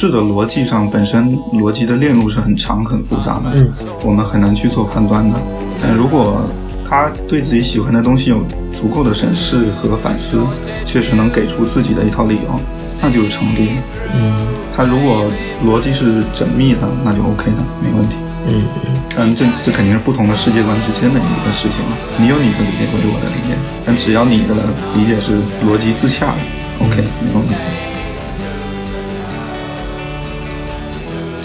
形式的逻辑上，本身逻辑的链路是很长很复杂的，嗯，我们很难去做判断的。但如果他对自己喜欢的东西有足够的审视和反思，确实能给出自己的一套理由，那就是成立。嗯他如果逻辑是缜密的，那就 OK 的，没问题。嗯嗯但这这肯定是不同的世界观之间的一个事情了。你有你的理解，我有我的理解，但只要你的理解是逻辑自洽的，OK，没问题。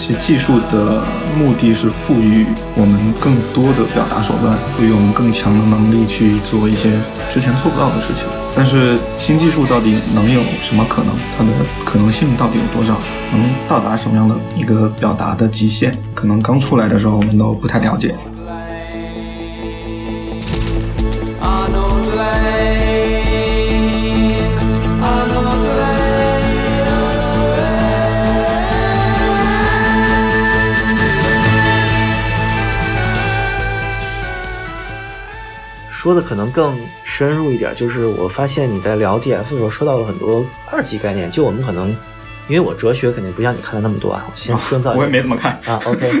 其实技术的目的是赋予我们更多的表达手段，赋予我们更强的能力去做一些之前做不到的事情。但是新技术到底能有什么可能？它的可能性到底有多少？能到达什么样的一个表达的极限？可能刚出来的时候我们都不太了解。说的可能更深入一点，就是我发现你在聊 DF 的时候说到了很多二级概念，就我们可能，因为我哲学肯定不像你看的那么多啊，我先深造一个 我也没怎么看。啊，OK，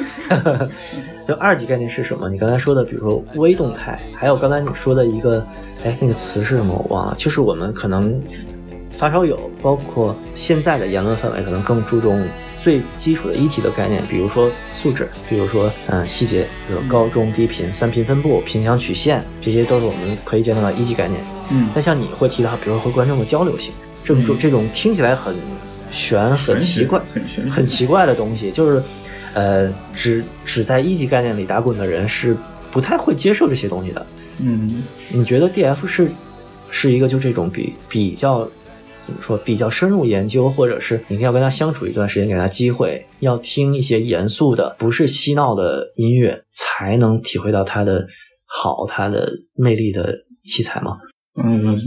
就二级概念是什么？你刚才说的，比如说微动态，还有刚才你说的一个，哎，那个词是什么？我忘了。就是我们可能发烧友，包括现在的言论氛围，可能更注重最基础的一级的概念，比如说素质，比如说嗯细节，比如说高中低频、三频分布、频响曲线，这些都是我们可以见到的一级概念。嗯但像你会提到，比如说和观众的交流性，这种、嗯这种听起来很玄、很奇怪、很玄很奇怪的东西，就是呃，只只在一级概念里打滚的人是不太会接受这些东西的。嗯，你觉得 DF 是是一个就这种比比较怎么说比较深入研究，或者是你要跟他相处一段时间，给他机会，要听一些严肃的、不是嬉闹的音乐，才能体会到他的好、他的魅力的器材吗？嗯，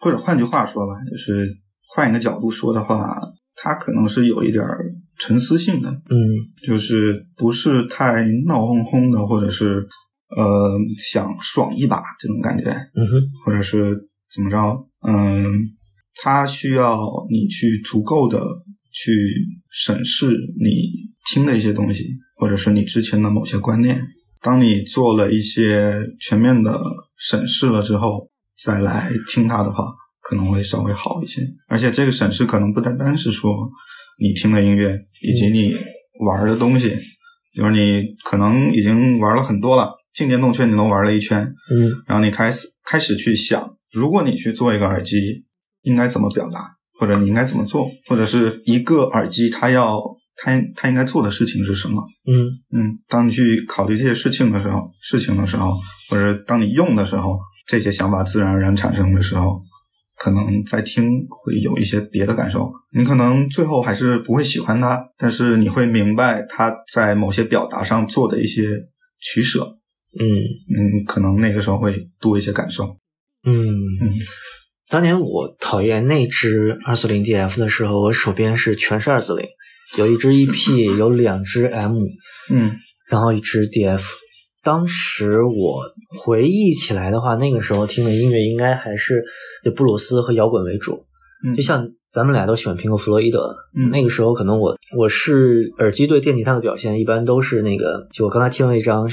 或者换句话说吧，就是换一个角度说的话，他可能是有一点儿沉思性的，嗯就是不是太闹哄哄的，或者是呃想爽一把这种感觉，嗯哼或者是怎么着，嗯，它需要你去足够的去审视你听的一些东西，或者是你之前的某些观念。当你做了一些全面的审视了之后，再来听它的话，可能会稍微好一些。而且这个审视可能不单单是说你听的音乐以及你玩的东西，就是你可能已经玩了很多了，静电动圈你都玩了一圈，嗯然后你开始开始去想，如果你去做一个耳机，应该怎么表达，或者你应该怎么做，或者是一个耳机它要它它应该做的事情是什么？嗯嗯，当你去考虑这些事情的时候，事情的时候，或者当你用的时候，这些想法自然而然产生的时候，可能在听会有一些别的感受。你可能最后还是不会喜欢它，但是你会明白它在某些表达上做的一些取舍。嗯嗯，可能那个时候会多一些感受。嗯嗯当年我讨厌那只二四零 DF 的时候，我手边是全是二四零，有一只 EP，有两只 M，嗯然后一支 DF。当时我回忆起来的话，那个时候听的音乐应该还是以布鲁斯和摇滚为主。嗯就像咱们俩都喜欢苹果弗洛伊德，嗯那个时候可能我我是耳机对电吉他的表现，一般都是那个，就我刚才听了一张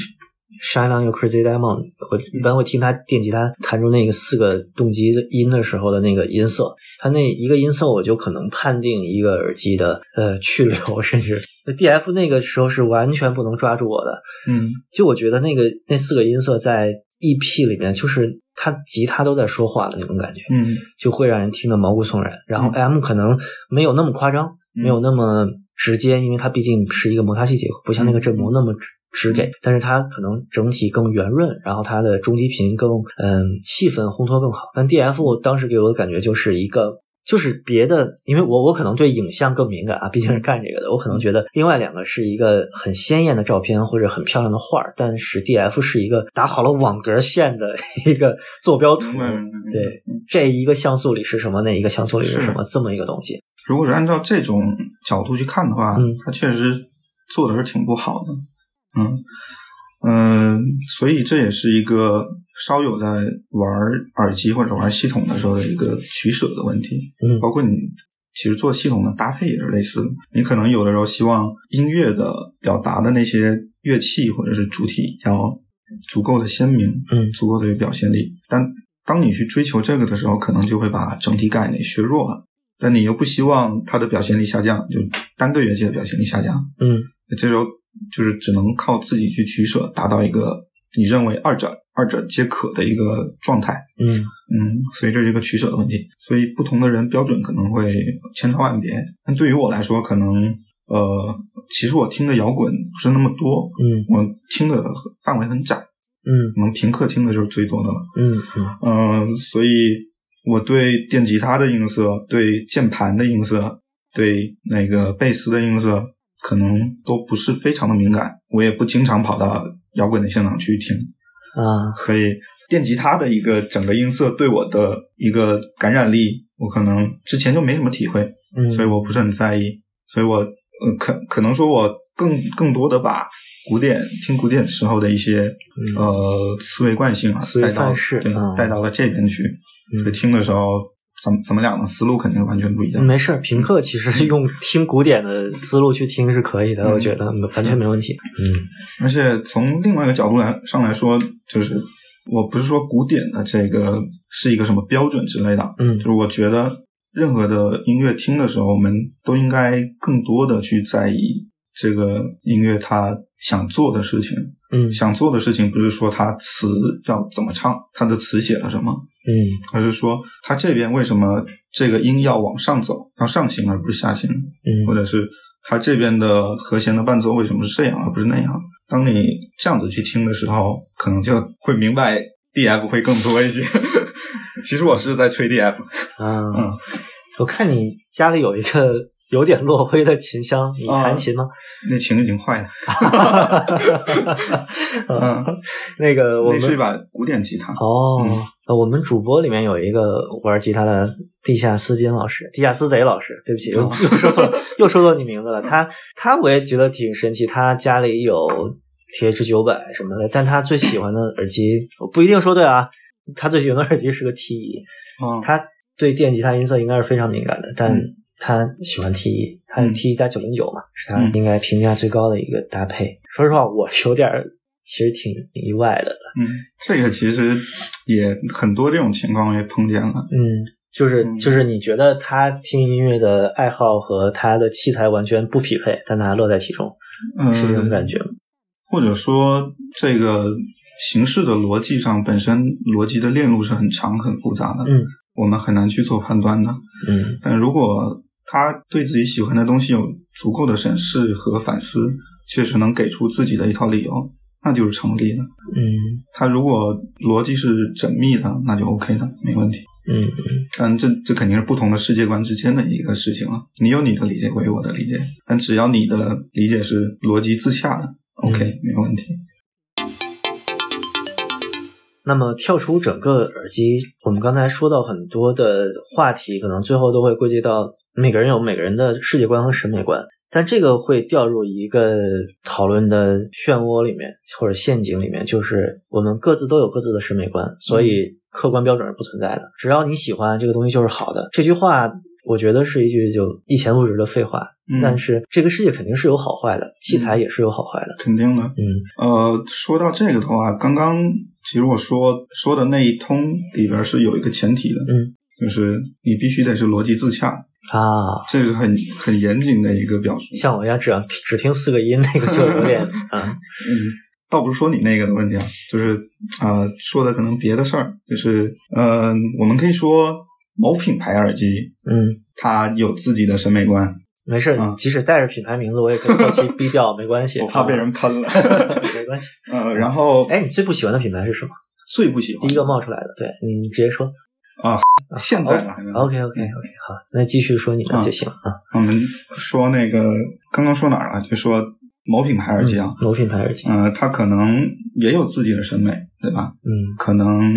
Shine on Your Crazy Diamond，我一般会听他电吉他弹出那个四个动机音的时候的那个音色，他那一个音色我就可能判定一个耳机的呃 去留，甚至 DF 那个时候是完全不能抓住我的，嗯。就我觉得那个那四个音色在 EP 里面，就是他吉他都在说话的那种感觉，嗯。就会让人听得毛骨悚然。然后嗯。M 可能没有那么夸张，嗯。没有那么直接，因为它毕竟是一个摩擦器结构，不像那个振膜那么直直给，但是它可能整体更圆润，然后它的中低频更嗯气氛烘托更好。但 DF 当时给我的感觉就是一个。就是别的，因为我我可能对影像更敏感啊，毕竟是干这个的，我可能觉得另外两个是一个很鲜艳的照片或者很漂亮的画儿，但是 DF 是一个打好了网格线的 一个坐标图对嗯这一个像素里是什么，那一个像素里是什么，这么一个东西。如果是按照这种角度去看的话，嗯它确实做的是挺不好的。嗯嗯、所以这也是一个稍有在玩耳机或者玩系统的时候的一个取舍的问题。嗯包括你其实做系统的搭配也是类似的。你可能有的时候希望音乐的表达的那些乐器或者是主体要足够的鲜明，嗯足够的有表现力。但当你去追求这个的时候，可能就会把整体概念削弱了。但你又不希望它的表现力下降，就单个乐器的表现力下降。嗯这时候就是只能靠自己去取舍，达到一个你认为二者二者皆可的一个状态。嗯嗯，所以这是一个取舍的问题。所以不同的人标准可能会千差万别。但对于我来说，可能呃，其实我听的摇滚不是那么多，嗯我听的范围很窄，嗯可能平克听的就是最多的了。嗯嗯嗯、所以我对电吉他的音色、对键盘的音色、对那个贝斯的音色，可能都不是非常的敏感。我也不经常跑到摇滚的现场去听，啊。所以电吉他的一个整个音色对我的一个感染力，我可能之前就没什么体会，嗯，所以我不是很在意。所以我呃可可能说我更更多的把古典听古典时候的一些、嗯。呃思维惯性啊思维带到对嗯带到了这边去，嗯。所以听的时候咱们咱们俩的思路肯定是完全不一样。没事儿，平克其实用听古典的思路去听是可以的，嗯我觉得完全没问题。嗯而且从另外一个角度来上来说，就是我不是说古典的这个是一个什么标准之类的，嗯就是我觉得任何的音乐听的时候，我们都应该更多的去在意这个音乐它想做的事情。嗯想做的事情不是说它词要怎么唱，它的词写了什么，嗯。而是说它这边为什么这个音要往上走，要上行而不是下行，嗯。或嗯者是它这边的和弦的伴奏为什么是这样而不是那样。当你这样子去听的时候，可能就会明白 DF 会更多一些。其实我是在吹 DF，啊。嗯，我看你家里有一个有点落灰的琴箱，你弹琴吗？那琴已经坏了。嗯，那个我们那是一把古典吉他。哦我们主播里面有一个玩吉他的地下丝巾老师，地下丝贼老师，对不起，又哦又说错，又说错你名字了。他他我也觉得挺神奇，他家里有 TH 九百什么的，但他最喜欢的耳机，我不一定说对啊。他最喜欢的耳机是个 T 一，嗯，他对电吉他音色应该是非常敏感的，但嗯他喜欢 T 一，他嗯 T 一加九零九嘛，是他嗯应该评价最高的一个搭配。说实话，我有点儿其实挺挺意外的。嗯，这个其实也很多这种情况也碰见了。嗯，就是嗯就是你觉得他听音乐的爱好和他的器材完全不匹配，但他乐在其中，嗯，是这种感觉吗？或者说这个形式的逻辑上本身逻辑的链路是很长很复杂的，嗯我们很难去做判断的。嗯但如果他对自己喜欢的东西有足够的审视和反思，确实能给出自己的一套理由，那就是成立的。嗯他如果逻辑是缜密的，那就 OK 的，没问题。嗯嗯但这这肯定是不同的世界观之间的一个事情了。你有你的理解，我有我的理解，但只要你的理解是逻辑自洽的，OK，、嗯没问题。那么跳出整个耳机，我们刚才说到很多的话题，可能最后都会归结到每个人有每个人的世界观和审美观，但这个会掉入一个讨论的漩涡里面或者陷阱里面，就是我们各自都有各自的审美观，所以客观标准是不存在的。只要你喜欢这个东西就是好的。这句话我觉得是一句就一钱不值的废话，嗯但是这个世界肯定是有好坏的，器材也是有好坏的。肯定的。嗯呃，说到这个的话，刚刚其实我说说的那一通里边是有一个前提的，嗯，就是你必须得是逻辑自洽，啊，这是很很严谨的一个表述。像我一样只要只听四个音，那个就有点 啊，嗯，倒不是说你那个的问题啊，就是啊、呃说的可能别的事儿，就是呃，我们可以说某品牌耳机嗯，它有自己的审美观，没事啊，即使带着品牌名字，我也可以后期逼掉，没关系。我怕被人喷了。啊 没关系。呃，然后哎，你最不喜欢的品牌是什么？最不喜欢第一个冒出来的，对你直接说。啊，现在 OK OK OK，好，那继续说你的就行啊。我们说那个刚刚说哪儿了？就说某品牌耳机啊，嗯某品牌耳机，嗯、它可能也有自己的审美，对吧？嗯可能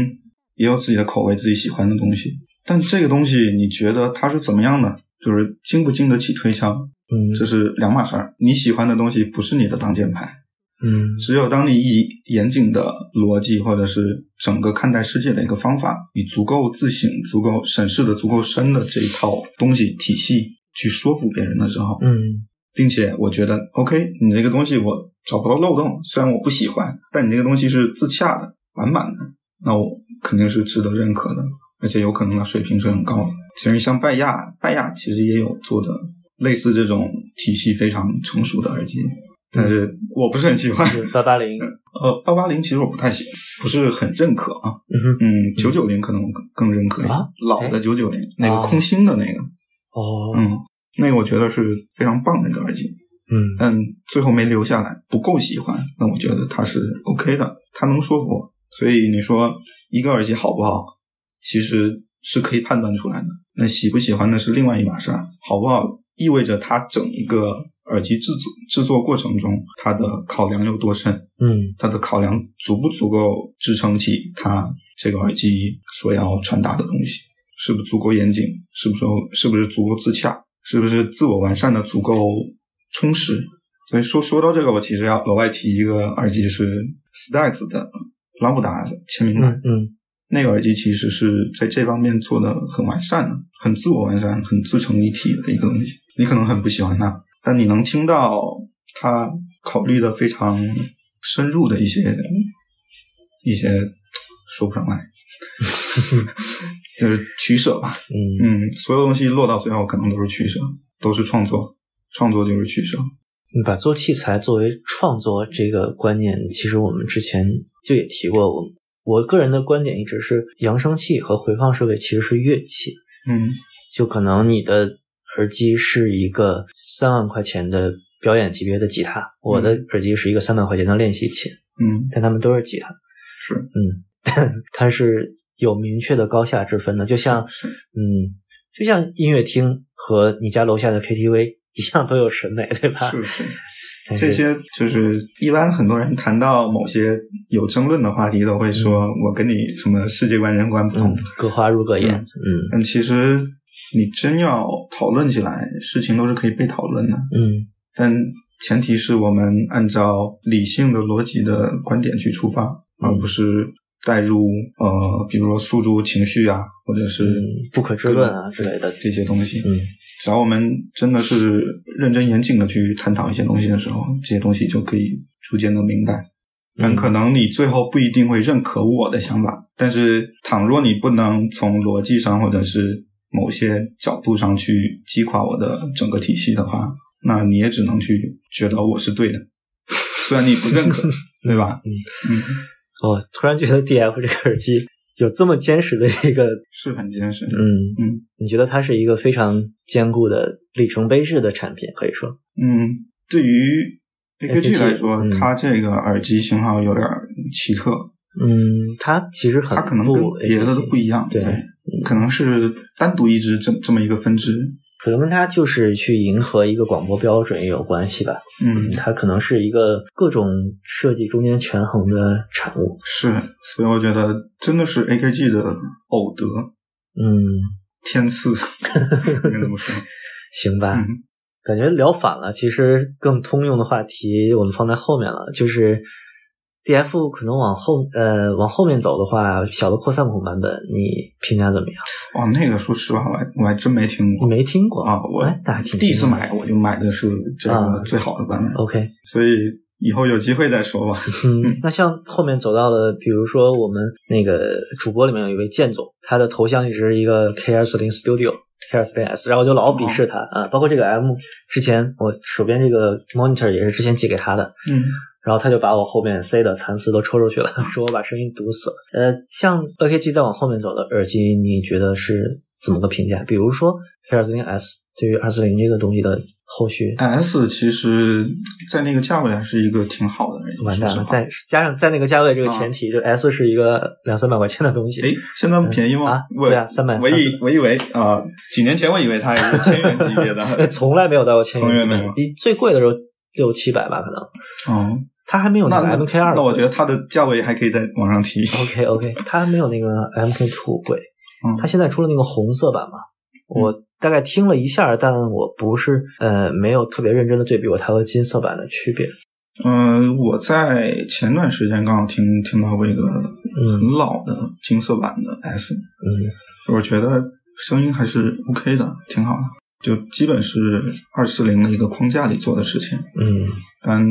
也有自己的口味，自己喜欢的东西。但这个东西，你觉得它是怎么样的？就是经不经得起推敲，嗯这是两码事儿。你喜欢的东西不是你的挡箭牌，嗯。只有当你以严谨的逻辑或者是整个看待世界的一个方法，以足够自省、足够审视的足够深的这一套东西体系去说服别人的时候，嗯。并且我觉得 OK，你这个东西我找不到漏洞，虽然我不喜欢，但你这个东西是自洽的、完满的，那我肯定是值得认可的，而且有可能它水平是很高的。其实像拜亚，拜亚其实也有做的类似这种体系非常成熟的耳机，但是我不是很喜欢。是八八零，呃，八八零其实我不太喜，不是很认可啊。嗯九九零可能更更认可一些，啊老的九九零那个哦空心的那个，哦，嗯，那个我觉得是非常棒的一个耳机。嗯但最后没留下来，不够喜欢，那我觉得它是 OK 的，它能说服我。所以你说一个耳机好不好，其实是可以判断出来的。那喜不喜欢那是另外一码事儿，好不好意味着它整一个耳机制作制作过程中，它的考量有多深，嗯它的考量足不足够支撑起它这个耳机所要传达的东西，是不是足够严谨，是不是是不是足够自洽，是不是自我完善的足够充实。所以说说到这个，我其实要额外提一个耳机是 Stax 的拉布达签名版，嗯嗯那个耳机其实是在这方面做的很完善的，很自我完善、很自成一体的一个东西。你可能很不喜欢它，但你能听到它考虑的非常深入的一些一些说不上来，就是取舍吧。嗯，嗯，所有东西落到最后可能都是取舍，都是创作，创作就是取舍。你把做器材作为创作这个观念，其实我们之前就也提过。我我个人的观点一直是，扬声器和回放设备其实是乐器，嗯就可能你的耳机是一个三万块钱的表演级别的吉他，我的耳机是一个三百块钱的练习琴，嗯，但它们都是吉他，是嗯，但 它是有明确的高下之分的，就像，嗯，就像音乐厅和你家楼下的 KTV 一样，都有审美，对吧？是是。这些就是一般很多人谈到某些有争论的话题，都会说我跟你什么世界观、人观不同。嗯。，各花入各眼，嗯。嗯。但其实你真要讨论起来，事情都是可以被讨论的。嗯。但前提是我们按照理性的逻辑的观点去出发，嗯。而不是带入呃，比如说诉诸情绪啊，或者是嗯，不可知论啊之类的，这些东西。嗯只要我们真的是认真严谨的去探讨一些东西的时候，这些东西就可以逐渐的明白。但嗯可能你最后不一定会认可我的想法，但是倘若你不能从逻辑上或者是某些角度上去击垮我的整个体系的话，那你也只能去觉得我是对的，虽然你不认可，对吧？嗯，嗯，我突然觉得 DF 这个耳机有这么坚实的一个，是很坚实。嗯嗯你觉得它是一个非常坚固的里程碑式的产品，可以说，嗯，对于 AKG 来说，嗯它这个耳机型号有点奇特，嗯，它其实很它可能不跟别的都不一样，对可能是单独一支这这么一个分支，可能跟它就是去迎合一个广播标准也有关系吧。嗯，它可能是一个各种设计中间权衡的产物。是，所以我觉得真的是 AKG 的偶得嗯，天赐，应该这么说，行吧。嗯感觉聊反了，其实更通用的话题我们放在后面了，就是 DF 可能往后呃往后面走的话，小的扩散孔版本你评价怎么样？哦，那个说实话，我还我还真没听你过没听过啊，我哎那还挺第一次买我就买的是这啊个最好的版本，OK，所以以后有机会再说吧。嗯，那像后面走到了，比如说我们那个主播里面有一位剑总，他的头像一直是一个 K 二四零 Studio K 二四零 S，然后我就老鄙视他啊，包括这个 M，之前我手边这个 monitor 也是之前寄给他的，嗯然后他就把我后面塞的蚕丝都抽出去了，说我把声音堵死了。呃，像 AKG 再往后面走的耳机，你觉得是怎么个评价？比如说 K 二四零 S 对于二四零这个东西的后续，S 其实在那个价位还是一个挺好的，完蛋了，再加上在那个价位这个前提，就 S 是一个两三百块钱的东西。哎，现在便宜吗？对啊三百我以我以为啊、几年前我以为它也是千元级别呃，的。从来没有到过千元级别你最贵的时候六七百吧，可能。哦，它还没有那那个 MK 二。那我觉得它的价位还可以再往上提。OK OK，它还没有那个 MK Two 贵。嗯它现在出了那个红色版嘛，我大概听了一下，但我不是呃没有特别认真的对比过它和金色版的区别。嗯、我在前段时间刚好听听到过一个嗯很老的金色版的 S，嗯我觉得声音还是 OK 的，挺好的，就基本是二四零的一个框架里做的事情，嗯但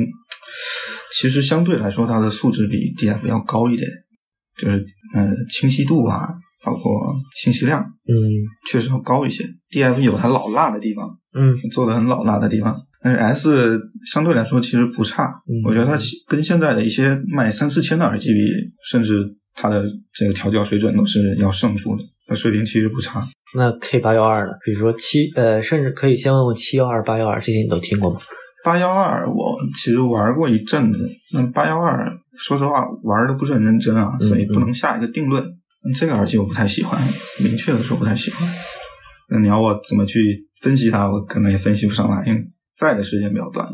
其实相对来说，它的素质比 DF 要高一点，就是呃清晰度啊，包括信息量嗯确实要高一些。DF 有它老辣的地方，嗯做的很老辣的地方，但是 S 相对来说其实不差，嗯我觉得它跟现在的一些卖三四千的耳机比，甚至它的这个调教水准都是要胜出的，它水平其实不差。那 K 八幺二呢？比如说七呃，甚至可以先问问七幺二、八幺二这些你都听过吗？八幺二我其实玩过一阵子，那八幺二说实话玩的不是很认真啊，嗯所以不能下一个定论。嗯这个耳机我不太喜欢，明确的说不太喜欢。那你要我怎么去分析它，我可能也分析不上来，因为在的时间比较短。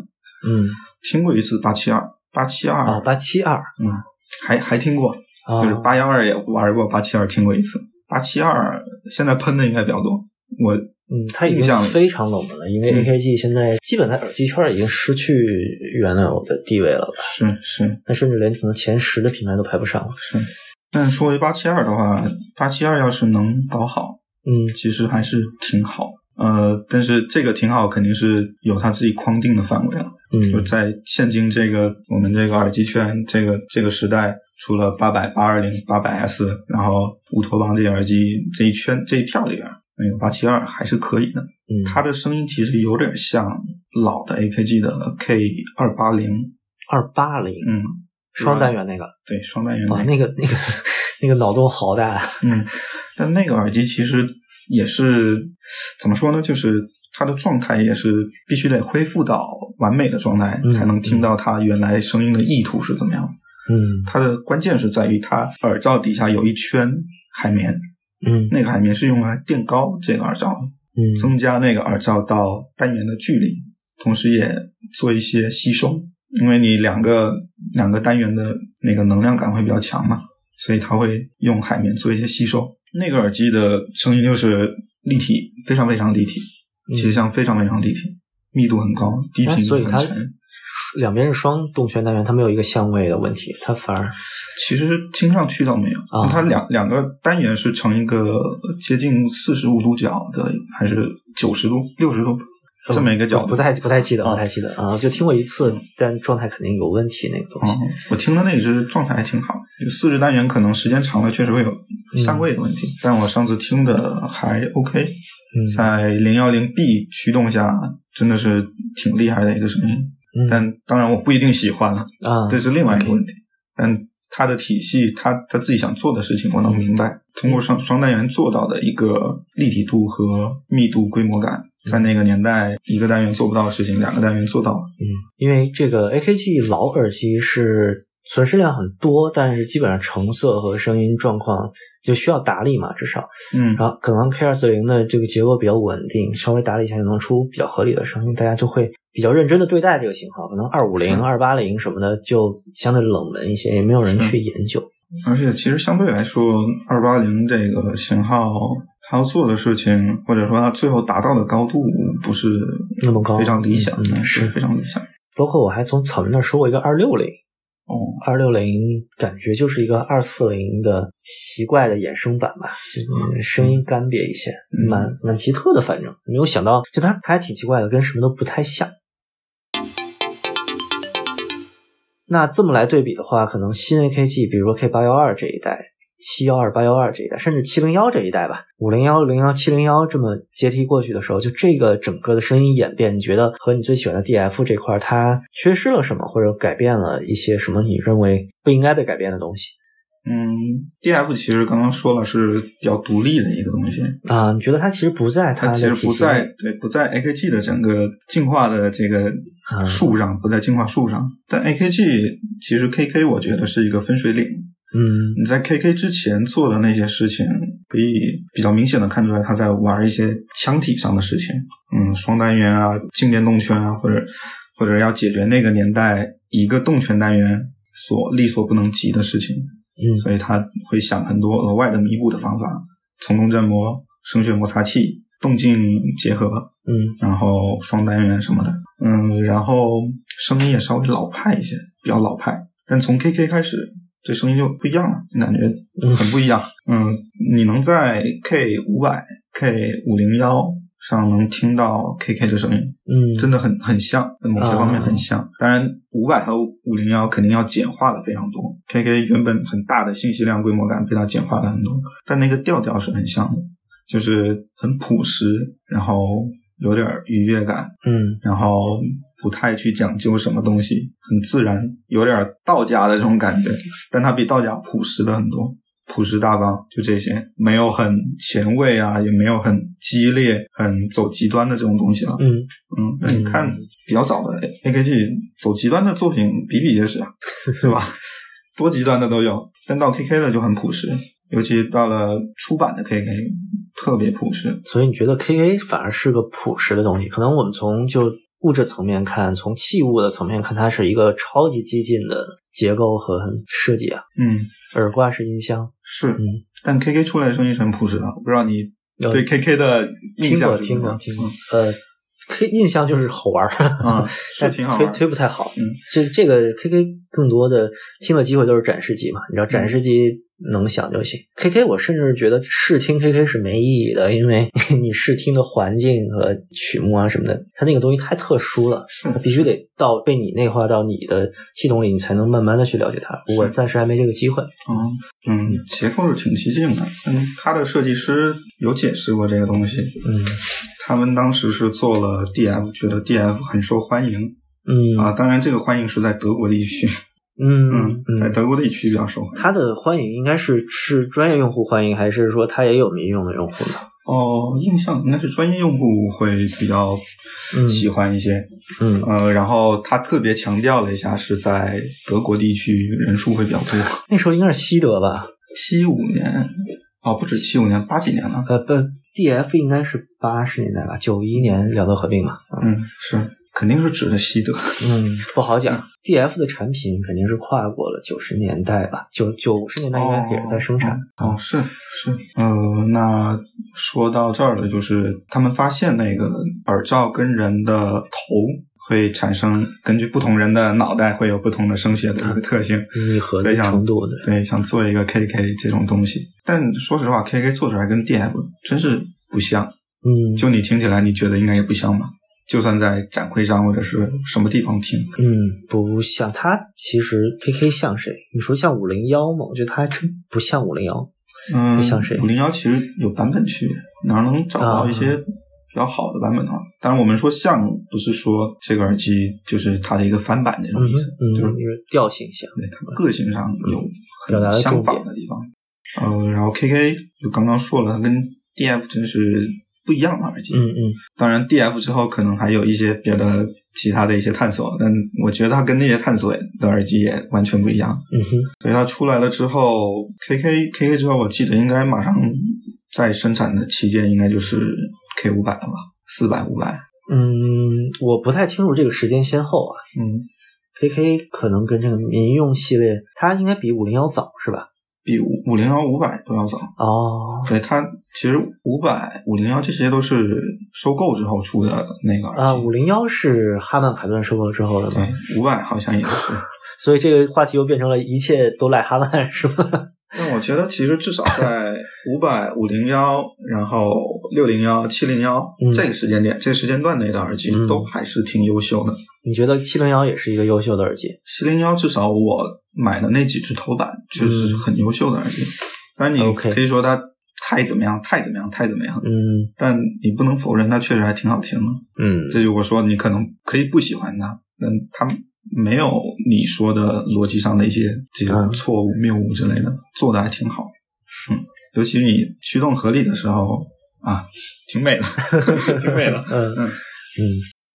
嗯听过一次八七二，八七二啊，八七二嗯，还还听过，啊，就是八幺二也玩过，八七二听过一次，八七二现在喷的应该比较多。我嗯，它已经非常冷门了，因为嗯 AKG 现在基本在耳机圈已经失去原有的地位了吧？是是那甚至连可能前十的品牌都排不上了。是，但说回八七二的话，八七二要是能搞好，嗯其实还是挺好。呃，但是这个挺好，肯定是有他自己框定的范围了。嗯就嗯在现今这个我们这个耳机圈这个这个时代，除了八百、八二零、八百 S，然后乌托邦这些耳机这一圈这一票里边，那个八七二还是可以的。嗯，它的声音其实有点像老的 AKG 的 K 二八零，二八零嗯，双单元那个对，双单元哇，那个那个那个 那个脑洞好大。啊嗯，但那个耳机其实也是怎么说呢？就是它的状态也是必须得恢复到完美的状态，嗯才能听到它原来声音的意图是怎么样的。嗯它的关键是在于它耳罩底下有一圈海绵，嗯那个海绵是用来垫高这个耳罩的，嗯增加那个耳罩到单元的距离，同时也做一些吸收，因为你两个两个单元的那个能量感会比较强嘛，所以它会用海绵做一些吸收。那个耳机的声音就是立体，非常非常立体，嗯气象非常非常立体，密度很高，低频很沉。两边是双动圈单元，它没有一个相位的问题，它反而其实听上去倒没有，啊。它两两个单元是成一个接近四十五度角的，还是九十度、六十度这么一个角度？不太不太记得，啊。不太记得。啊，就听过一次，但状态肯定有问题，那个东西。哦，我听的那个是状态还挺好，就四十单元可能时间长了确实会有相位的问题，但我上次听的还 OK，嗯。在零幺零 B 驱动下真的是挺厉害的一个声音，嗯但当然我不一定喜欢了，啊，这是另外一个问题。但它的体系，它它自己想做的事情，我能明白。通过双双单元做到的一个立体度和密度、规模感，在那个年代一个单元做不到的事情，两个单元做到了。嗯，因为这个 AKG 老耳机是存世量很多，但是基本上成色和声音状况就需要打理嘛，至少。嗯，然后可能 K 二四零的这个结构比较稳定，稍微打理一下就能出比较合理的声音，大家就会比较认真的对待这个型号。可能二五零、是二八零什么的就相对冷门一些，也没有人去研究。而且其实相对来说，二八零这个型号，它要做的事情，或者说它最后达到的高度，不是那么高非常理想，嗯是是非常理想。包括我还从草莓那儿说过一个二六零，哦，二六零感觉就是一个二四零的奇怪的衍生版吧，就是声音干瘪一些，嗯蛮蛮奇特的。反正没有想到，就它它还挺奇怪的，跟什么都不太像。那这么来对比的话，可能新 AKG，比如说 K 八幺二这一代、七幺二、八幺二这一代，甚至七零幺这一代吧，五零幺、零幺、七零幺这么阶梯过去的时候，就这个整个的声音演变，你觉得和你最喜欢的 DF 这块它缺失了什么，或者改变了一些什么你认为不应该被改变的东西？嗯，DF 其实刚刚说了是比较独立的一个东西，啊？你觉得它其实不在它其实不在对不在 AKG 的整个进化的这个啊树上，不在进化树上。但 AKG 其实 KK 我觉得是一个分水岭。嗯你在 KK 之前做的那些事情，可以比较明显的看出来他在玩一些腔体上的事情，嗯，双单元啊、静电动圈啊，或者或者要解决那个年代一个动圈单元所力所不能及的事情，嗯。所以他会想很多额外的弥补的方法，从动振膜、声学摩擦器、动静结合，嗯。然后双单元什么的，嗯，然后声音也稍微老派一些，比较老派。但从 KK 开始，这声音就不一样了，感觉很不一样。嗯，你能在 K 五百、K 五零幺上能听到 KK 的声音，嗯，真的很很像，在某些方面很像。当然，五百和五零幺肯定要简化的非常多。KK 原本很大的信息量规模感被它简化了很多，但那个调调是很像的，就是很朴实，然后有点愉悦感，嗯然后不太去讲究什么东西，很自然，有点道家的这种感觉，但它比道家朴实了很多，朴实大方，就这些，没有很前卫啊，也没有很激烈、很走极端的这种东西了。嗯嗯，那你看比较早的 AKG 走极端的作品比比皆是啊，是吧？多极端的都有，但到 KK 的就很朴实，尤其到了出版的 KK 特别朴实。所以你觉得 KK 反而是个朴实的东西？可能我们从就物质层面看，从器物的层面看，它是一个超级激进的结构和设计啊。嗯，耳挂式音箱，是，嗯，但 KK 出来的声音是很朴实的，我不知道你对 KK 的印听过象是怎么样听过听过，呃，K 印象就是好玩儿啊，是但挺好玩的。推不太好。嗯，这这个 KK 更多的听的机会都是展示机嘛，你知道展示机能想就行。KK 我甚至觉得试听 KK 是没意义的，因为 你试听的环境和曲目啊什么的，它那个东西太特殊了，是它必须得到被你内化到你的系统里，你才能慢慢的去了解它。我暂时还没这个机会。嗯嗯，结构是挺激进的。嗯，他的设计师有解释过这个东西。嗯他们当时是做了 DF，觉得 DF 很受欢迎嗯啊。当然，这个欢迎是在德国地区，嗯嗯，在德国地区比较受欢迎。它的欢迎应该是是专业用户欢迎，还是说它也有民用的用户呢？哦，印象应该是专业用户会比较嗯喜欢一些。嗯呃，然后他特别强调了一下，是在德国地区人数会比较多。那时候应该是西德吧？七五年，哦，不止七五年，八几年了。呃，不，DF 应该是八十年代吧，九一年两德合并嘛。嗯，是，肯定是指的西德。嗯，不好讲。DF 的产品肯定是跨过了九十年代吧，九九十年代应该也是在生产。哦，是是，呃，那说到这儿了，就是他们发现那个耳罩跟人的头会产生，根据不同人的脑袋会有不同的声学的一个特性。密合程度的，对，想做一个 KK 这种东西，但说实话，KK 做出来跟 DF 真是不像。嗯，就你听起来，你觉得应该也不像吧？就算在展会上或者是什么地方听，嗯，不像它。其实 KK 像谁？你说像五零幺吗？我觉得它还真不像五零幺。嗯，像谁五零幺其实有版本区别，哪能找到一些比较好的版本的话？当然，我们说像，不是说这个耳机就是它的一个翻版这种嗯意思，嗯，就是就是调性像。对它个性上有表达的很相仿的地方。呃，然后 KK 就刚刚说了，它跟 DF 真是不一样的耳机。嗯嗯当然，DF 之后可能还有一些别的其他的一些探索，但我觉得它跟那些探索的耳机也完全不一样。嗯哼，所以它出来了之后，KK KK 之后，我记得应该马上在生产的期间，应该就是 K 五百了吧，四百、五百。嗯，我不太清楚这个时间先后啊。嗯，KK 可能跟这个民用系列，它应该比五零幺早是吧？比五五零幺、五百都要早。哦，对它，其实五百、五零幺这些都是收购之后出的那个耳机。啊，五零幺是哈曼卡顿收购之后的吗？对，五百好像也是。所以这个话题又变成了一切都赖哈曼是吗？但我觉得其实至少在五百、五零幺，然后六零幺、七零幺嗯这个时间点、这个时间段内的耳机嗯都还是挺优秀的。你觉得七零幺也是一个优秀的耳机？七零幺至少我买的那几只头版确实是很优秀的耳机。当然你可以说它太怎么样、太怎么样、太怎么样，嗯但你不能否认它确实还挺好听的。嗯这就我说你可能可以不喜欢它，但它没有你说的逻辑上的一些这种嗯错误、谬误之类的，做的还挺好。嗯，尤其你驱动合理的时候啊，挺美的，挺美的。嗯嗯嗯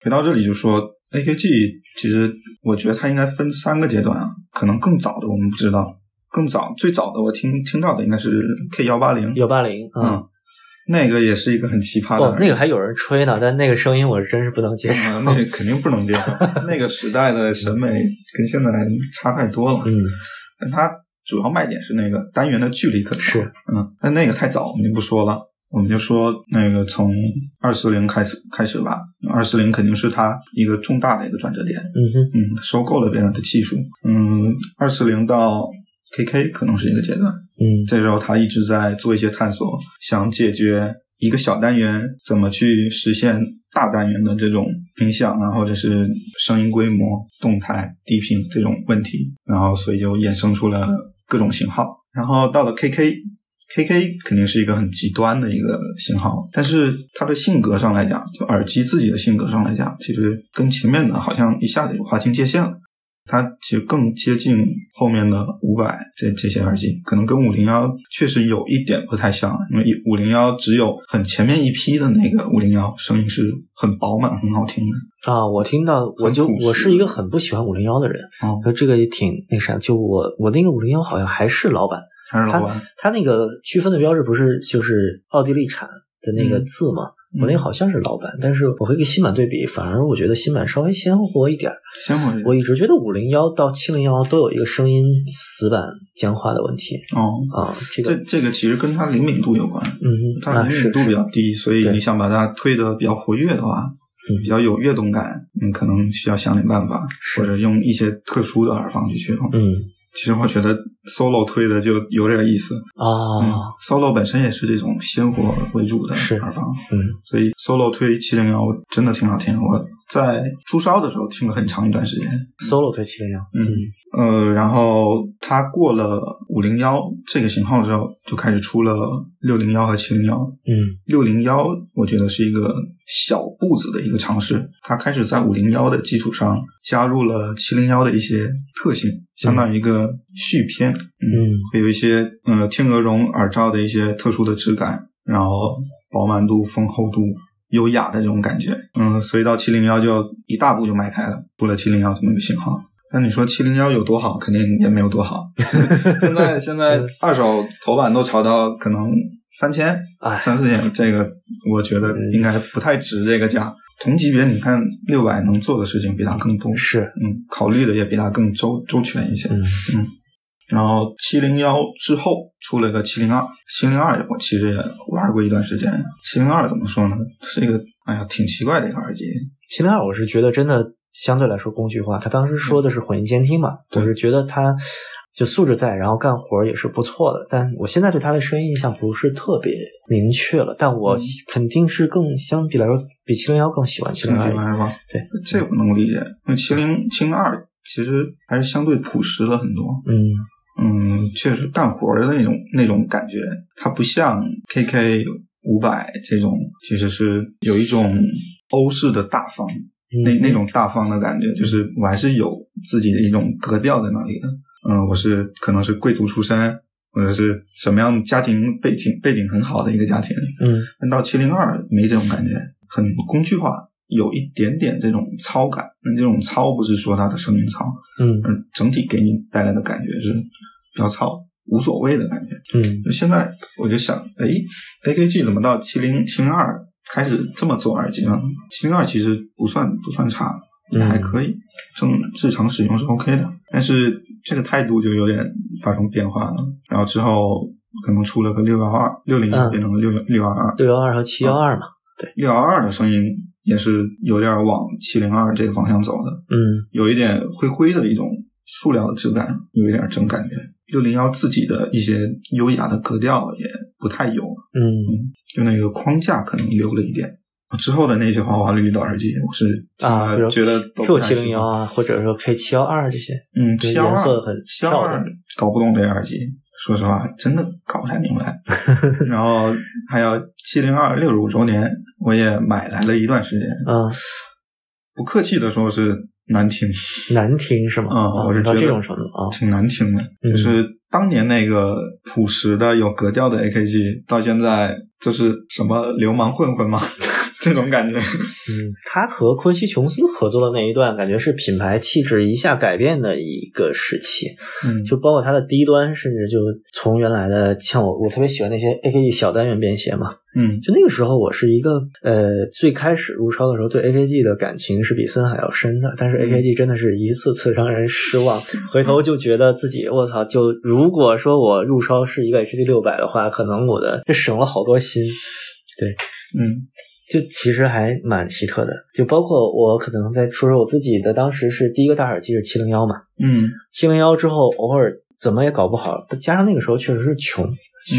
回到这里就说 AKG，其实我觉得它应该分三个阶段啊，可能更早的我们不知道，更早最早的我听听到的应该是 K 幺八零，幺八零啊。嗯，那个也是一个很奇葩的那个还有人吹呢，但那个声音我是真是不能接受。啊，那个肯定不能接受，那个时代的审美跟现在差太多了。嗯，但它主要卖点是那个单元的距离可能，是，嗯，但那个太早，我们就不说了。我们就说那个从二四零开始开始吧，二四零肯定是它一个重大的一个转折点，嗯哼，嗯，收购了别人的技术，嗯，二四零到 KK 可能是一个阶段，嗯这时候他一直在做一些探索，想解决一个小单元怎么去实现大单元的这种音响啊，或者是声音规模、动态、低频这种问题，然后所以就衍生出了各种型号。然后到了 KK。KK 肯定是一个很极端的一个型号，但是它的性格上来讲，就耳机自己的性格上来讲，其实跟前面的好像一下子就划清界限了。它其实更接近后面的五百这这些耳机，可能跟五零幺确实有一点不太像，因为五零幺只有很前面一批的那个五零幺声音是很饱满、很好听的。啊，我听到我就我是一个很不喜欢五零幺的人，哦，就这个也挺那啥，就我我那个五零幺好像还是老版，还是老板，它那个区分的标志不是就是奥地利产的那个嗯字吗？嗯我那个好像是老版，但是我和一个新版对比，反而我觉得新版稍微鲜活一点儿。鲜活一点我一直觉得五零幺到七零幺都有一个声音死板僵化的问题哦。啊，这这个这个其实跟它灵敏度有关，嗯哼，它灵敏度比较低，所以你想把它推的比较活跃的话，嗯比较有跃动感，你，可能需要想点办法，或者用一些特殊的耳放去驱动。嗯其实我觉得 solo 推的就有点意思，嗯啊，solo 本身也是这种鲜活为主的是耳放，嗯所以 solo 推七零幺真的挺好听。我在初烧的时候听了很长一段时间，，solo 推七零幺，嗯呃，然后它过了五零幺这个型号之后，就开始出了六零幺和七零幺。嗯六零幺我觉得是一个小步子的一个尝试，它开始在五零幺的基础上加入了七零幺的一些特性，相当于一个续篇。嗯会有一些呃天鹅绒耳罩的一些特殊的质感，然后饱满度、丰厚度、优雅的这种感觉。嗯，所以到七零幺就一大步就迈开了，出了七零幺这么一个型号。那你说七零幺有多好？肯定也没有多好。现在现在二手头版都炒到可能三千、哎三四千，这个我觉得应该不太值这个价。同级别你看六百能做的事情比它更多，是嗯，考虑的也比它更周周全一些。嗯然后七零幺之后出了个七零二，七零二我其实也玩过一段时间。七零二怎么说呢？是一个哎呀挺奇怪的一个耳机。七零二我是觉得真的相对来说工具化，他当时说的是混音监听嘛，对我是觉得他就素质在，然后干活也是不错的。但我现在对他的声音印象不是特别明确了，但我嗯肯定是更相比来说比七零幺更喜欢七零二是吧？对，这我能理解。因为七零七零二其实还是相对朴实了很多。嗯嗯，确实干活的那种那种感觉，它不像 KK 五百这种，其实是有一种欧式的大方，嗯那那种大方的感觉，就是我还是有自己的一种格调在那里的。嗯，我是可能是贵族出身，或者是什么样的家庭背景背景很好的一个家庭，嗯但到七零二没这种感觉，很工具化，有一点点这种糙感。那这种糙不是说它的声音糙，嗯而整体给你带来的感觉是比较糙、无所谓的感觉。嗯就现在我就想，哎，AKG 怎么到七零七零二开始这么做耳机呢？七零二其实不算不算差，也还可以，正日常使用是 OK 的。但是这个态度就有点发生变化了。然后之后可能出了个六幺二、六零嗯变成了六六幺二，六幺二和七幺二嘛，对六幺二的声音也是有点往七零二这个方向走的。嗯有一点灰灰的一种塑料的质感，有一点这种感觉。六零幺自己的一些优雅的格调也不太有，嗯就那个框架可能留了一点。之后的那些花花绿绿的耳机，我是啊，觉得都 Q 七零幺啊，或者说 K 七幺二这些，嗯，这七幺二颜色很七幺二漂亮搞不懂这个耳机，说实话真的搞不太明白。然后还有七零二六十五周年，我也买来了一段时间，嗯，不客气的说是难听。难听是吗？嗯，啊我是觉得这种程度啊，挺难听的。嗯就是当年那个朴实的、有格调的 AKG，到现在这是什么流氓混混吗？这种感觉。嗯，他和昆西琼斯合作的那一段，感觉是品牌气质一下改变的一个时期。嗯，就包括它的低端，甚至就从原来的像我，我特别喜欢那些 AKG 小单元便携嘛。嗯就那个时候，我是一个呃，最开始入超的时候，对 AKG 的感情是比森海要深的。但是嗯 AKG 真的是一次次让人失望，回头就觉得自己我操，就如果说我入超是一个 HD 六百的话，可能我的就省了好多心。对嗯就其实还蛮奇特的，就包括我可能在说说我自己的，当时是第一个大耳机是七零幺嘛，嗯七零幺之后偶尔怎么也搞不好，加上那个时候确实是穷，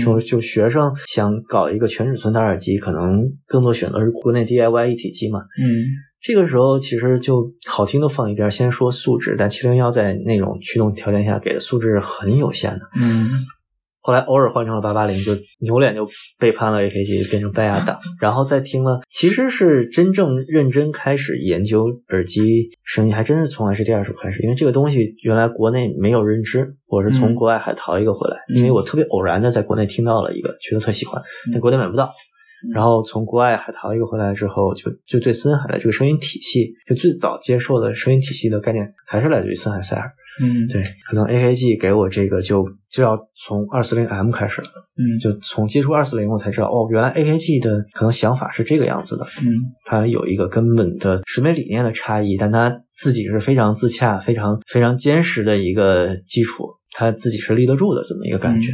穷就学生想搞一个全尺寸大耳机，可能更多选择是国内 DIY 一体机嘛。嗯这个时候其实就好听都放一边，先说素质，但七零幺在那种驱动条件下给的素质是很有限的。嗯后来偶尔换成了八八零，就扭脸就背叛了 AKG，变成拜亚党，然后再听了，其实是真正认真开始研究耳机声音，还真是从 HD 二手开始，因为这个东西原来国内没有认知，我是从嗯国外海淘一个回来，嗯因为我特别偶然的在国内听到了一个，觉得特喜欢，但国内买不到。然后从国外海淘一个回来之后，就就对森海的这个声音体系，就最早接受的声音体系的概念，还是来自于森海塞尔。嗯。对，可能 AKG 给我这个就就要从二四零 M 开始了，嗯。就从接触二四零我才知道，哦，原来 AKG 的可能想法是这个样子的，嗯。它有一个根本的审美理念的差异，但它自己是非常自洽、非常非常坚实的一个基础，它自己是立得住的这么一个感觉。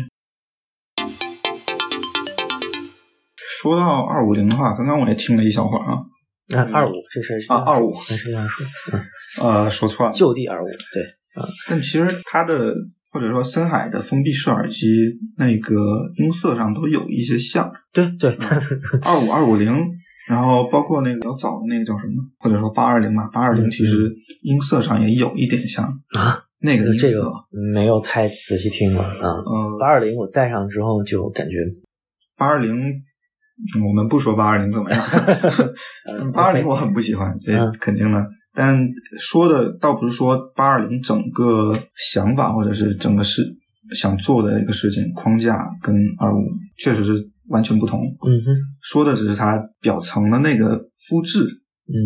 说到二五零的话，刚刚我也听了一小会儿啊，那二五这是啊二五那是这样说，嗯，呃，说错了，就地二五，对，但其实它的或者说森海的封闭式耳机那个音色上都有一些像，对对，二五二五零，然后包括那个比较早的那个叫什么，或者说八二零嘛，八二零嗯其实音色上也有一点像啊，那个，这个没有太仔细听了啊。八呃，二零我戴上之后就感觉，八二零。我们不说八二零怎么样，呃八二零我很不喜欢，这嗯肯定的。但说的倒不是说八二零整个想法或者是整个事想做的一个事情框架跟二五确实是完全不同，嗯哼，说的只是它表层的那个肤质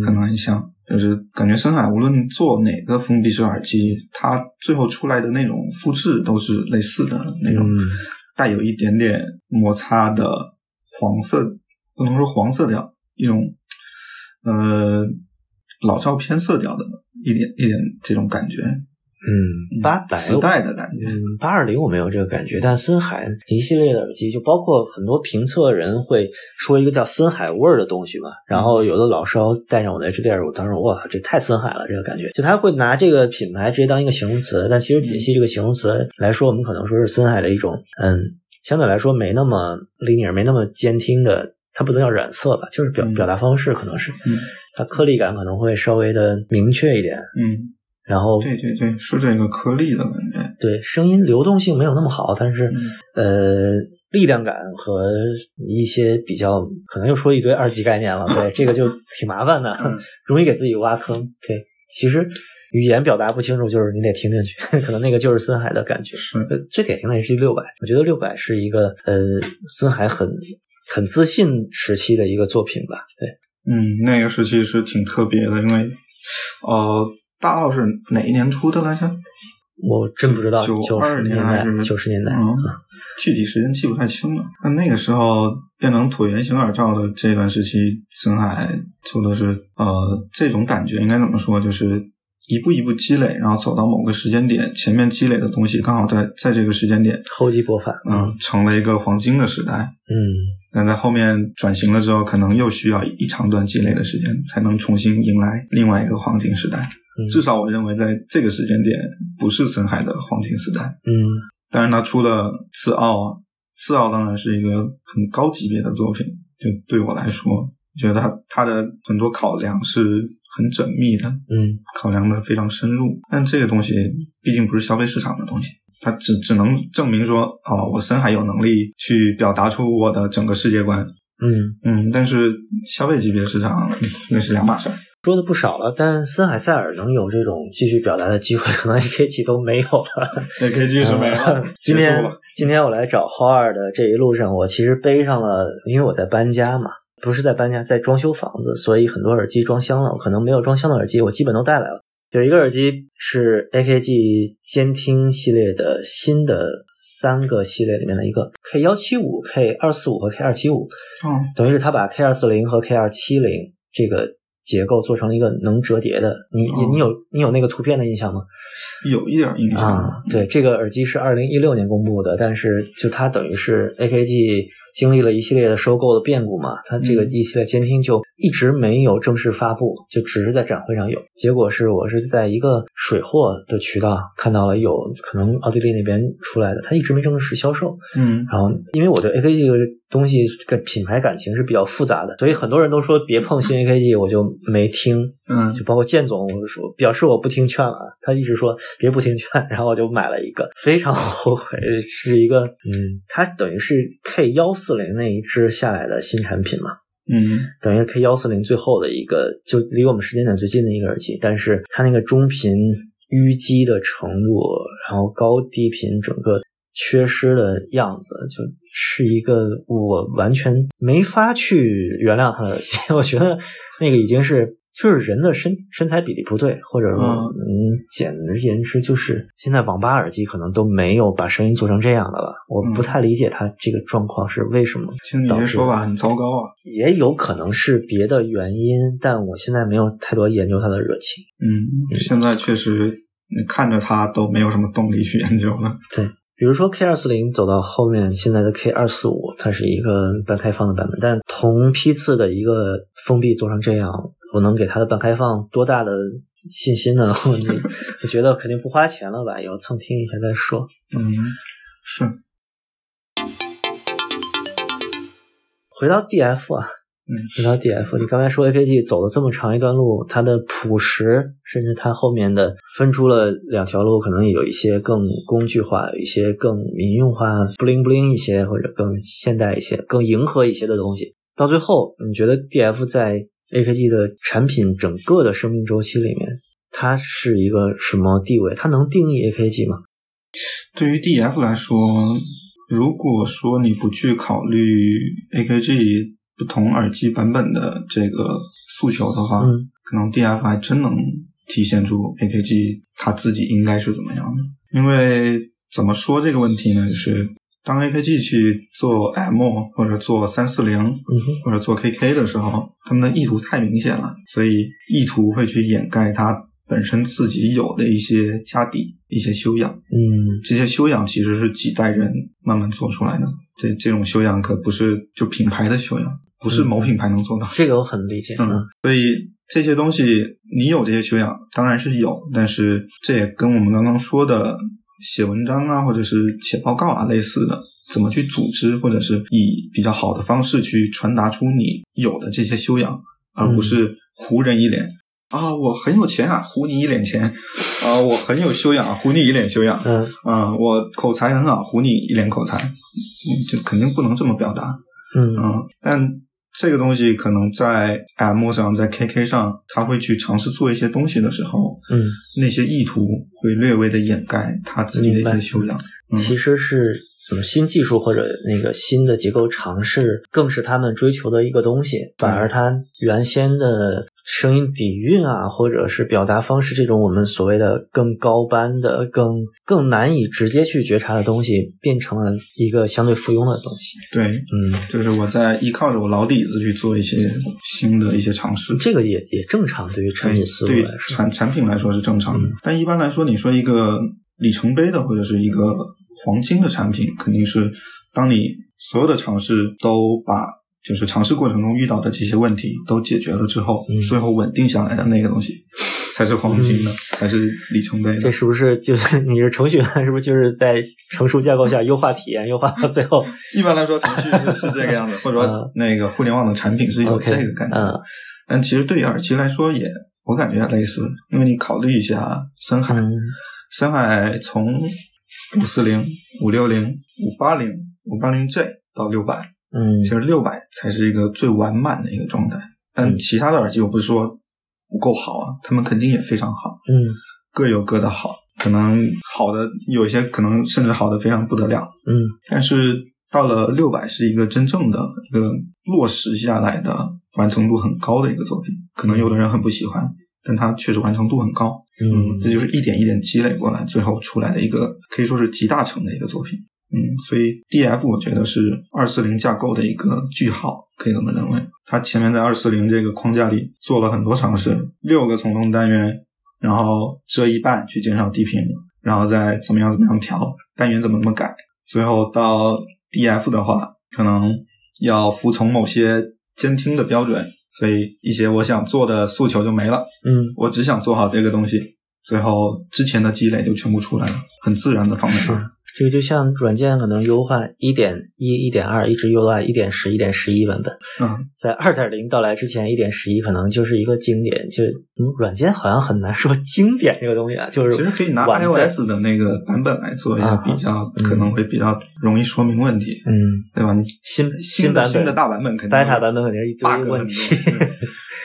可嗯能很像，就是感觉深海无论做哪个封闭式耳机，它最后出来的那种肤质都是类似的那种，嗯带有一点点摩擦的黄色，不能说黄色调，一种呃老照片色调的一点一点这种感觉，嗯，八百磁带的感觉，嗯，八二零我没有这个感觉，但森海一系列的耳机，就包括很多评测人会说一个叫森海味儿的东西嘛，然后有的老烧带上我的 HDR，我当时我靠，这太森海了，这个感觉，就他会拿这个品牌直接当一个形容词，但其实解析这个形容词来说，我们可能说是森海的一种，嗯，相对来说没那么 linear，没那么监听的，它不能叫染色吧，就是表嗯。表达方式可能是，嗯它颗粒感可能会稍微的明确一点，嗯，然后对对对，是这个颗粒的感觉，对，声音流动性没有那么好，但是、嗯呃，力量感和一些比较，可能又说一堆二级概念了。对，这个就挺麻烦的，嗯 容易给自己挖坑。对，其实语言表达不清楚，就是你得听进去，可能那个就是森海的感觉。是，呃，最典型的 H 六百，我觉得六百是一个呃森海很很自信时期的一个作品吧。对，嗯，那个时期是挺特别的，因为呃，大奥是哪一年出的来着？我真不知道九九二十年代年还是九十年代，嗯，具体时间记不太清了。那那个时候变成椭圆形耳罩的这段时期，深海做的是呃这种感觉，应该怎么说？就是一步一步积累，然后走到某个时间点，前面积累的东西刚好在在这个时间点，厚积薄发。嗯，成了一个黄金的时代。嗯但在后面转型了之后，可能又需要一长段积累的时间，才能重新迎来另外一个黄金时代。嗯至少我认为，在这个时间点，不是森海的黄金时代。嗯当然，他出了次奥啊，次奥当然是一个很高级别的作品。就对我来说，觉得他他的很多考量是很缜密的，嗯考量的非常深入。但这个东西毕竟不是消费市场的东西，它只只能证明说，哦，我森海有能力去表达出我的整个世界观。嗯。嗯，但是消费级别市场那是两码事儿。说的不少了，但森海塞尔能有这种继续表达的机会，可能 AKG 都没有了。AKG 是没了，今天。今天我来找 o r 的这一路上，我其实背上了，因为我在搬家嘛，不是在搬家，在装修房子，所以很多耳机装箱了，我可能没有装箱的耳机，我基本都带来了。有一个耳机是 AKG 监听系列的新的三个系列里面的一个 K 幺七五、K 二四五和 K 二七五，哦，等于是他把 K 二四零和 K 二七零这个结构做成了一个能折叠的。你哦你你有你有那个图片的印象吗？有一点印象啊，对，这个耳机是二零一六年公布的，但是就它等于是 AKG 经历了一系列的收购的变故嘛，它这个嗯。一系列监听就一直没有正式发布，就只是在展会上有。结果是我是在一个水货的渠道看到了有可能奥地利那边出来的，它一直没正式销售。嗯然后因为我对 AKG 这个东西这个品牌感情是比较复杂的，所以很多人都说别碰新 AKG，我就没听。嗯就包括建总，我就说表示我不听劝了，他一直说别不听劝，然后我就买了一个，非常 后悔，是一个嗯，它等于是 K 幺四零那一支下来的新产品嘛，嗯等于 K 幺四零最后的一个，就离我们时间点最近的一个耳机，但是它那个中频淤积的程度，然后高低频整个缺失的样子，就是一个我完全没法去原谅它的耳机。我觉得那个已经是就是人的身身材比例不对，或者说嗯嗯，简而言之就是现在网吧耳机可能都没有把声音做成这样的了。我不嗯太理解它这个状况是为什么。听你这说法很糟糕啊。也有可能是别的原因，但我现在没有太多研究它的热情。嗯，现在确实你看着它都没有什么动力去研究了。对比如说 K 二四零走到后面，现在的 K 二四五，它是一个半开放的版本，但同批次的一个封闭做成这样，我能给他的半开放多大的信心呢？我我觉得肯定不花钱了吧，以后蹭听一下再说。嗯，是，回到 DF 啊，嗯，回到 DF，你刚才说 AKG 走了这么长一段路，它的朴实，甚至它后面的分出了两条路，可能有一些更工具化，有一些更民用化、不灵不灵一些，或者更现代一些、更迎合一些的东西。到最后，你觉得 DF 在 AKG 的产品整个的生命周期里面，它是一个什么地位？它能定义 AKG 吗？对于 DF 来说，如果说你不去考虑 AKG 不同耳机版本的这个诉求的话，嗯可能 DF 还真能体现出 AKG 它自己应该是怎么样的。因为怎么说这个问题呢？就是当 AKG 去做 M 或者做三四零或者做 KK 的时候，他们的意图太明显了，所以意图会去掩盖它本身自己有的一些家底、一些修养。嗯这些修养其实是几代人慢慢做出来的。这这种修养可不是就品牌的修养，不是某品牌能做到。这个我很理解。嗯，所以这些东西你有这些修养，当然是有，但是这也跟我们刚刚说的写文章啊，或者是写报告啊类似的，怎么去组织，或者是以比较好的方式去传达出你有的这些修养，而不是糊人一脸。啊，我很有钱啊，糊你一脸钱；啊，我很有修养啊，糊你一脸修养。嗯啊、我口才很好，糊你一脸口才，嗯，就肯定不能这么表达。嗯啊，但这个东西可能在 M 上，在 KK 上，他会去尝试做一些东西的时候，嗯。那些意图会略微的掩盖他自己的一些修养。嗯其实是什么新技术或者那个新的结构尝试，更是他们追求的一个东西。反而他原先的声音底蕴啊，或者是表达方式这种我们所谓的更高班的、更更难以直接去觉察的东西，变成了一个相对附庸的东西。对，嗯，就是我在依靠着我老底子去做一些新的一些尝试。这个也也正常，对于产品思路来说。产产品来说是正常的，嗯但一般来说，你说一个里程碑的或者是一个黄金的产品，肯定是当你所有的尝试都把就是尝试过程中遇到的这些问题都解决了之后，嗯最后稳定下来的那个东西才是黄金的，才是里程碑的。这是不是就是你是程序员？是不是就是在成熟架构下优化体验，优化到最后 一般来说，程序是是这个样子，或者说嗯那个互联网的产品是有这个概念的。嗯但其实对于耳机来说也，我感觉也类似，因为你考虑一下深海，嗯深海从五四零、五六零、五八零、五八零 J 到六百，嗯其实六百才是一个最完满的一个状态。但嗯其他的耳机我不是说不够好啊，他们肯定也非常好，嗯各有各的好。可能好的有些可能甚至好的非常不得了，嗯但是到了六百是一个真正的一个落实下来的完成度很高的一个作品。可能有的人很不喜欢，但它确实完成度很高。嗯这就是一点一点积累过来，最后出来的一个可以说是集大成的一个作品。嗯，所以 DF 我觉得是二四零架构的一个句号，可以这么认为。它前面在二四零这个框架里做了很多尝试，六个从容单元，然后遮一半去减少低频，然后再怎么样怎么样调单元怎么怎么改，最后到 DF 的话，可能要服从某些监听的标准，所以一些我想做的诉求就没了。嗯我只想做好这个东西，最后之前的积累就全部出来了，很自然的放在那儿。这个就像软件可能优化一点一、一点二，一直优化一点十、一点十一版本，嗯，在二点零到来之前，一点十一可能就是一个经典。就嗯，软件好像很难说经典这个东西啊，就是其实可以拿 iOS 的那个版本来做一啊下比较，嗯可能会比较容易说明问题，嗯，对吧？你新新版本新的大版本肯定 beta 版本肯定是一堆问题。很多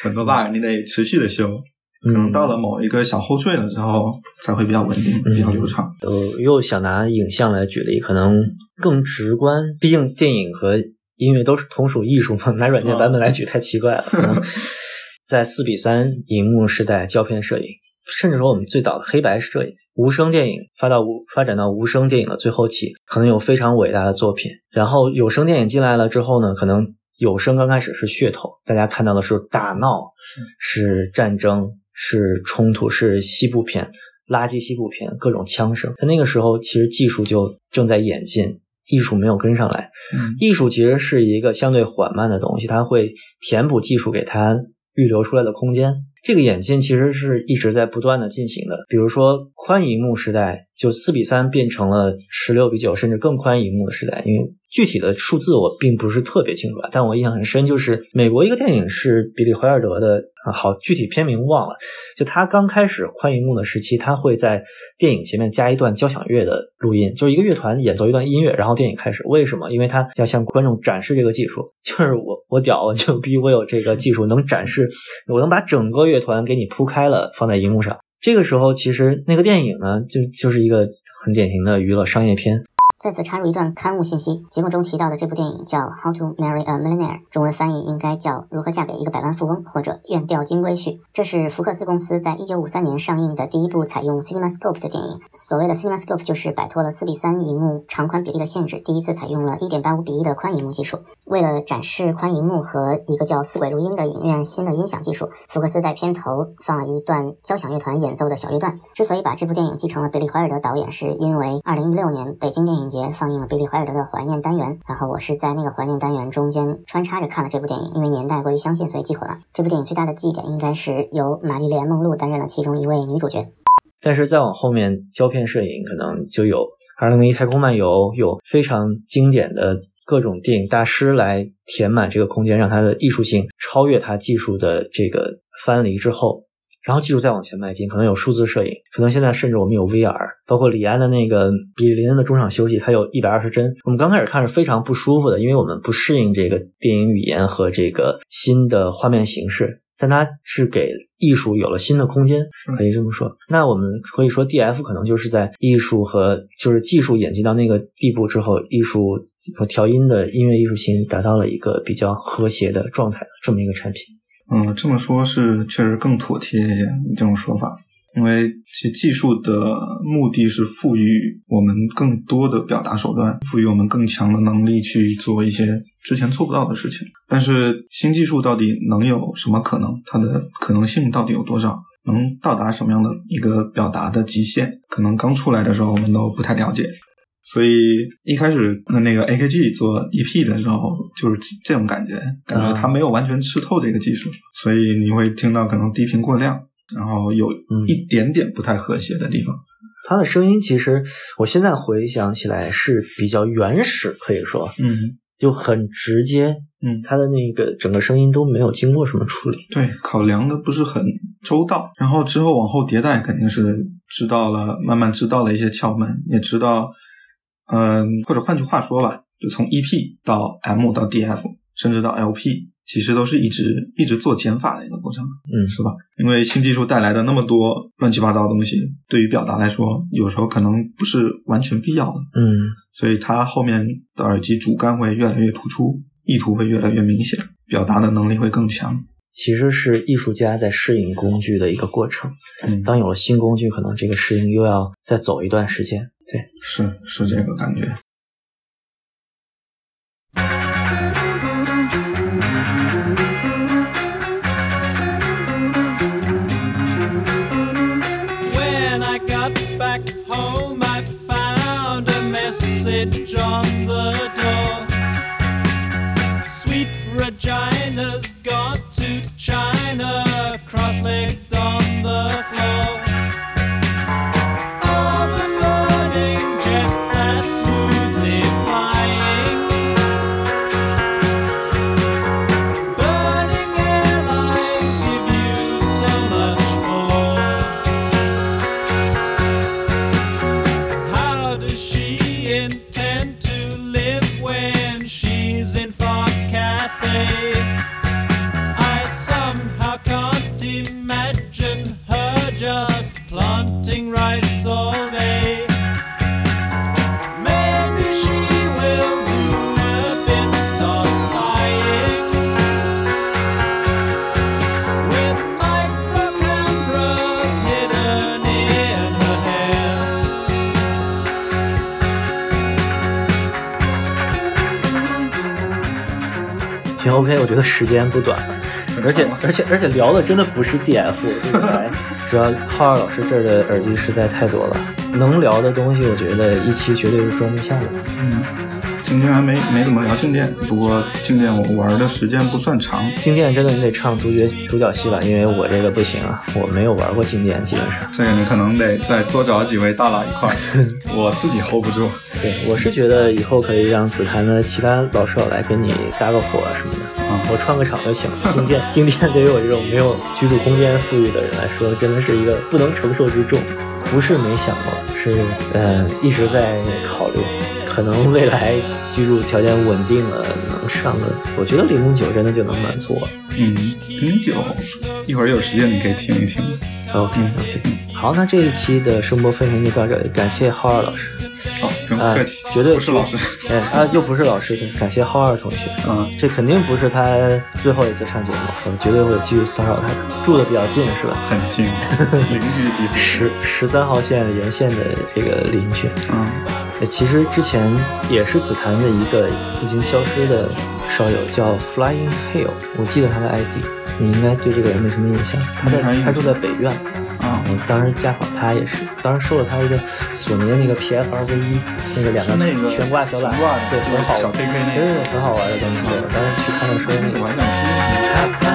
很 多 bug，你得持续的修。可能到了某一个小后缀了之后，才会比较稳定，比较流畅。呃，又想拿影像来举例，可能更直观。毕竟电影和音乐都是同属艺术嘛，拿软件版本来举太奇怪了。在四比三荧幕时代，胶片摄影，甚至说我们最早的黑白摄影、无声电影发到无发展到无声电影的最后期，可能有非常伟大的作品。然后有声电影进来了之后呢，可能有声刚开始是噱头，大家看到的是大闹，是战争，是冲突，是西部片。垃圾西部片，各种枪声。但那个时候，其实技术就正在演进，艺术没有跟上来。嗯艺术其实是一个相对缓慢的东西，它会填补技术给它预留出来的空间。这个演进其实是一直在不断的进行的。比如说宽银幕时代，就四比三变成了十六比九，甚至更宽银幕的时代。因为具体的数字我并不是特别清楚啊，但我印象很深，就是美国一个电影是比利怀尔德的，好具体片名忘了。就他刚开始宽银幕的时期，他会在电影前面加一段交响乐的录音，就是一个乐团演奏一段音乐，然后电影开始。为什么？因为他要向观众展示这个技术，就是我我屌，就逼我有这个技术，能展示，我能把整个乐团给你铺开了放在荧幕上。这个时候，其实那个电影呢，就就是一个很典型的娱乐商业片。在此插入一段刊物信息，节目中提到的这部电影叫《How to Marry a Millionaire》，中文翻译应该叫《如何嫁给一个百万富翁》或者《愿钓金龟婿》。这是福克斯公司在1953年上映的第一部采用 CinemaScope 的电影。所谓的 CinemaScope 就是摆脱了4比3荧幕长宽比例的限制，第一次采用了1.85比1的宽银幕技术。为了展示宽银幕和一个叫四轨录音的影院新的音响技术，福克斯在片头放了一段交响乐团演奏的小乐段。之所以把这部电影继承了比利怀尔德导演，是因为2016年北京电影节放映了比利怀尔德的怀念单元，然后我是在那个怀念单元中间穿插着看了这部电影，因为年代过于相近，所以记混了。这部电影最大的记忆点应该是由玛丽莲梦露担任了其中一位女主角。但是再往后面，胶片摄影可能就有《二零零一太空漫游》，有非常经典的各种电影大师来填满这个空间，让它的艺术性超越它技术的这个藩篱之后，然后技术再往前迈进，可能有数字摄影，可能现在甚至我们有 VR，包括李安的那个比利林恩的中场休息，它有一百二十帧。我们刚开始看是非常不舒服的，因为我们不适应这个电影语言和这个新的画面形式。但它是给艺术有了新的空间，可以这么说。那我们可以说，DF 可能就是在艺术和就是技术演进到那个地步之后，艺术和调音的音乐艺术性达到了一个比较和谐的状态，这么一个产品。嗯，这么说是确实更妥帖一些，你这种说法，因为其实技术的目的是赋予我们更多的表达手段，赋予我们更强的能力去做一些之前做不到的事情。但是新技术到底能有什么可能？它的可能性到底有多少？能到达什么样的一个表达的极限？可能刚出来的时候我们都不太了解。所以一开始的那个 AKG 做 EP 的时候，就是这种感觉，感觉它没有完全吃透这个技术，所以你会听到可能低频过量，然后有一点点不太和谐的地方。它的声音其实我现在回想起来是比较原始，可以说，嗯，就很直接，嗯，它的那个整个声音都没有经过什么处理。对，考量的不是很周到，然后之后往后迭代肯定是知道了，慢慢知道了一些窍门，也知道。嗯，或者换句话说吧，就从 EP 到 M 到 DF，甚至到 LP，其实都是一直一直做减法的一个过程，嗯，是吧？因为新技术带来的那么多乱七八糟的东西，对于表达来说，有时候可能不是完全必要的，嗯，所以它后面的耳机主干会越来越突出，意图会越来越明显，表达的能力会更强。其实是艺术家在适应工具的一个过程。嗯，当有了新工具，可能这个适应又要再走一段时间。对，是是这个感觉。 When I got back home, I found a message on the door. Sweet Regina's gone to China, cross-legged on the 行 OK，我觉得时间不短了，而且 而且而且聊的真的不是 DF，对吧？主要浩二老师这儿的耳机实在太多了，能聊的东西我觉得一期绝对是装不下的。嗯，今天还没没怎么聊静电，不过静电我玩的时间不算长。静电真的你得唱独角独角戏吧，因为我这个不行啊，我没有玩过静电，基本上。这个你可能得再多找几位大佬一块儿，我自己 hold 不住。对，我是觉得以后可以让紫檀的其他老少来跟你搭个伙什么的，啊我串个场就行了。静电，静电对于我这种没有居住空间富裕的人来说，真的是一个不能承受之重。不是没想过，是呃一直在考虑，可能未来居住条件稳定了，能上个，我觉得零零九真的就能满足我。嗯，零九，一会儿有时间你可以听一听。OK OK，好，那这一期的声波分享就到这里，感谢浩二老师。哦，不客气，绝对不是老师。哎啊，又不是老师，对，感谢浩二同学。嗯，这肯定不是他最后一次上节目，我们绝对会继续骚扰他的。住的比较近是吧？很近，邻居级别。十十三号线沿线的这个邻居。嗯，呃其实之前也是紫檀的一个已经消失的烧友，叫 Flying Hill，我记得他的 ID，你应该对这个人没什么印象。他在他住在北苑，啊，我当时家访他也是，当时收了他一个索尼的那个 PFRV 一，那个两个那个悬挂小喇悬挂的对，很好很好玩的东西。对我当时去看的时候，那个我还想听。他他